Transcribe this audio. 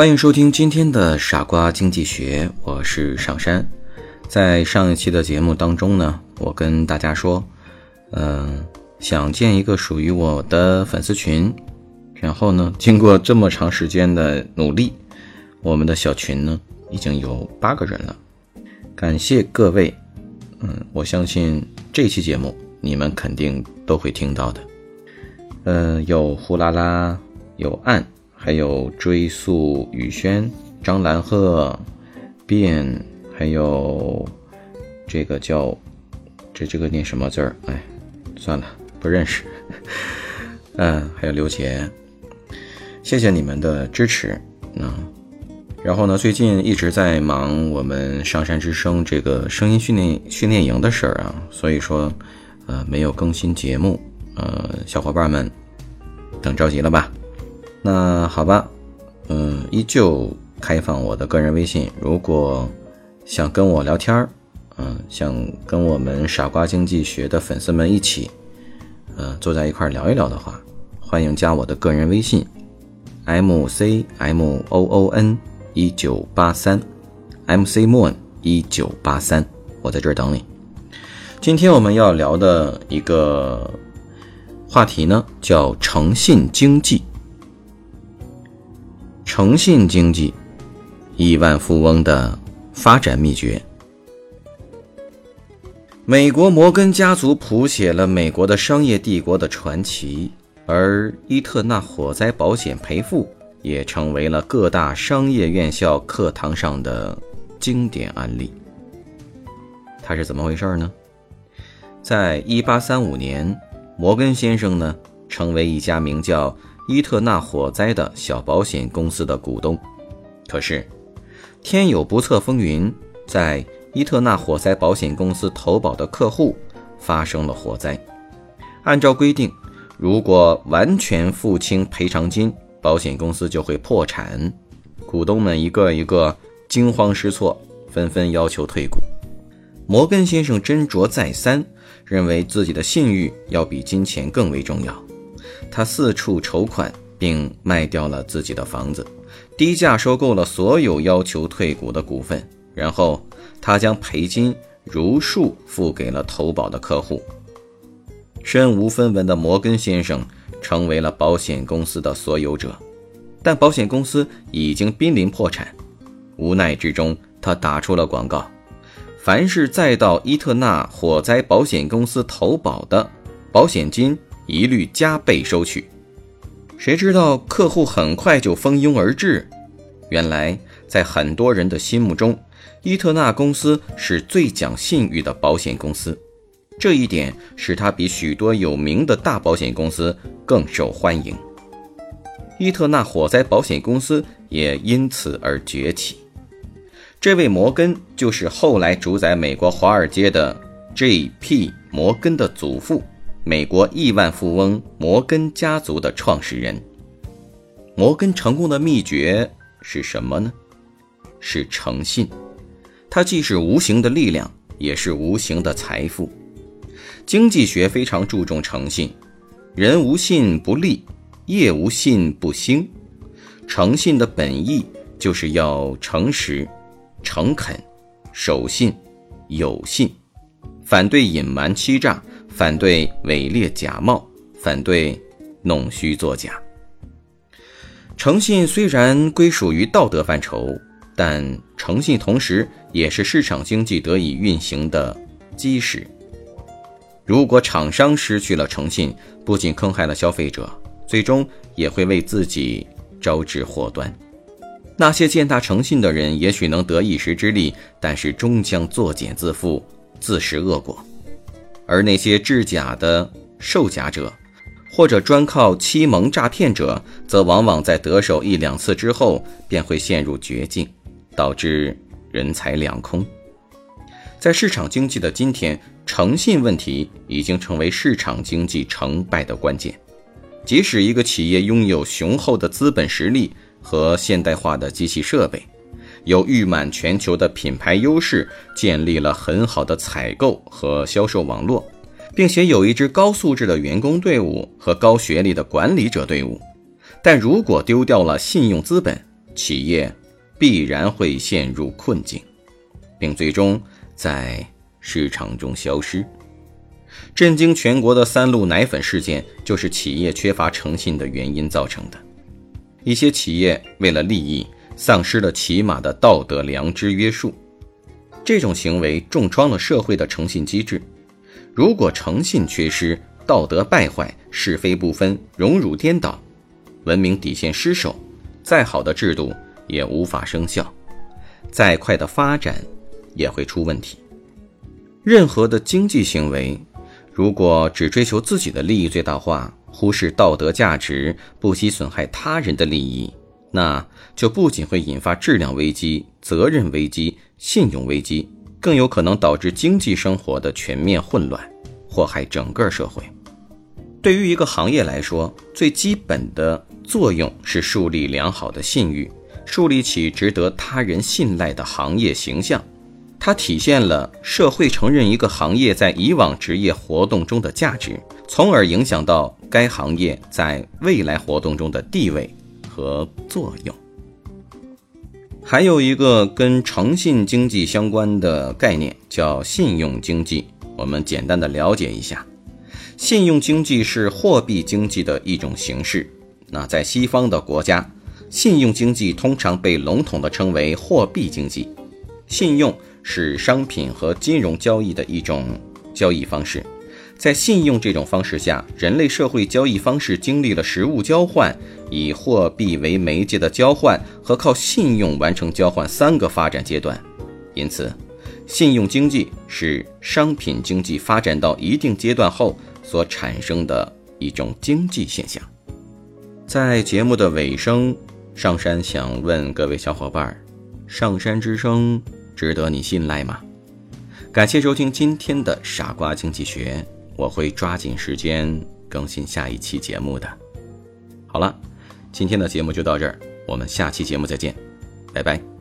欢迎收听今天的傻瓜经济学，我是上山。在上一期的节目当中呢，我跟大家说，嗯，想建一个属于我的粉丝群。然后呢，经过这么长时间的努力，我们的小群呢已经有八个人了。感谢各位，嗯，我相信这期节目你们肯定都会听到的。嗯，有呼啦啦，有暗。还有追溯雨轩、张兰鹤、变，还有这个叫这这个念什么字儿？哎，算了，不认识。嗯，还有刘杰，谢谢你们的支持。嗯，然后呢，最近一直在忙我们上山之声这个声音训练训练营的事儿啊，所以说呃没有更新节目。呃，小伙伴们等着急了吧？那好吧，嗯，依旧开放我的个人微信。如果想跟我聊天儿，嗯，想跟我们傻瓜经济学的粉丝们一起，呃，坐在一块儿聊一聊的话，欢迎加我的个人微信：m c m o o n 一九八三，m c moon 一九八三，我在这儿等你。今天我们要聊的一个话题呢，叫诚信经济。诚信经济，亿万富翁的发展秘诀。美国摩根家族谱写了美国的商业帝国的传奇，而伊特纳火灾保险赔付也成为了各大商业院校课堂上的经典案例。它是怎么回事呢？在一八三五年，摩根先生呢，成为一家名叫。伊特纳火灾的小保险公司的股东，可是天有不测风云，在伊特纳火灾保险公司投保的客户发生了火灾。按照规定，如果完全付清赔偿金，保险公司就会破产。股东们一个一个惊慌失措，纷纷要求退股。摩根先生斟酌再三，认为自己的信誉要比金钱更为重要。他四处筹款，并卖掉了自己的房子，低价收购了所有要求退股的股份，然后他将赔金如数付给了投保的客户。身无分文的摩根先生成为了保险公司的所有者，但保险公司已经濒临破产。无奈之中，他打出了广告：凡是再到伊特纳火灾保险公司投保的保险金。一律加倍收取，谁知道客户很快就蜂拥而至。原来，在很多人的心目中，伊特纳公司是最讲信誉的保险公司，这一点使它比许多有名的大保险公司更受欢迎。伊特纳火灾保险公司也因此而崛起。这位摩根就是后来主宰美国华尔街的 J.P. 摩根的祖父。美国亿万富翁摩根家族的创始人，摩根成功的秘诀是什么呢？是诚信。它既是无形的力量，也是无形的财富。经济学非常注重诚信，人无信不立，业无信不兴。诚信的本意就是要诚实、诚恳、守信、有信，反对隐瞒欺诈。反对伪劣假冒，反对弄虚作假。诚信虽然归属于道德范畴，但诚信同时也是市场经济得以运行的基石。如果厂商失去了诚信，不仅坑害了消费者，最终也会为自己招致祸端。那些践踏诚信的人，也许能得一时之利，但是终将作茧自缚，自食恶果。而那些制假的售假者，或者专靠欺蒙诈骗者，则往往在得手一两次之后便会陷入绝境，导致人财两空。在市场经济的今天，诚信问题已经成为市场经济成败的关键。即使一个企业拥有雄厚的资本实力和现代化的机器设备，有誉满全球的品牌优势，建立了很好的采购和销售网络，并且有一支高素质的员工队伍和高学历的管理者队伍，但如果丢掉了信用资本，企业必然会陷入困境，并最终。在市场中消失。震惊全国的三鹿奶粉事件，就是企业缺乏诚信的原因造成的。一些企业为了利益，丧失了起码的道德良知约束，这种行为重创了社会的诚信机制。如果诚信缺失，道德败坏，是非不分，荣辱颠倒，文明底线失守，再好的制度也无法生效，再快的发展。也会出问题。任何的经济行为，如果只追求自己的利益最大化，忽视道德价值，不惜损害他人的利益，那就不仅会引发质量危机、责任危机、信用危机，更有可能导致经济生活的全面混乱，祸害整个社会。对于一个行业来说，最基本的作用是树立良好的信誉，树立起值得他人信赖的行业形象。它体现了社会承认一个行业在以往职业活动中的价值，从而影响到该行业在未来活动中的地位和作用。还有一个跟诚信经济相关的概念叫信用经济，我们简单的了解一下。信用经济是货币经济的一种形式。那在西方的国家，信用经济通常被笼统的称为货币经济，信用。是商品和金融交易的一种交易方式，在信用这种方式下，人类社会交易方式经历了实物交换、以货币为媒介的交换和靠信用完成交换三个发展阶段。因此，信用经济是商品经济发展到一定阶段后所产生的一种经济现象。在节目的尾声，上山想问各位小伙伴：上山之声。值得你信赖吗？感谢收听今天的傻瓜经济学，我会抓紧时间更新下一期节目的。好了，今天的节目就到这儿，我们下期节目再见，拜拜。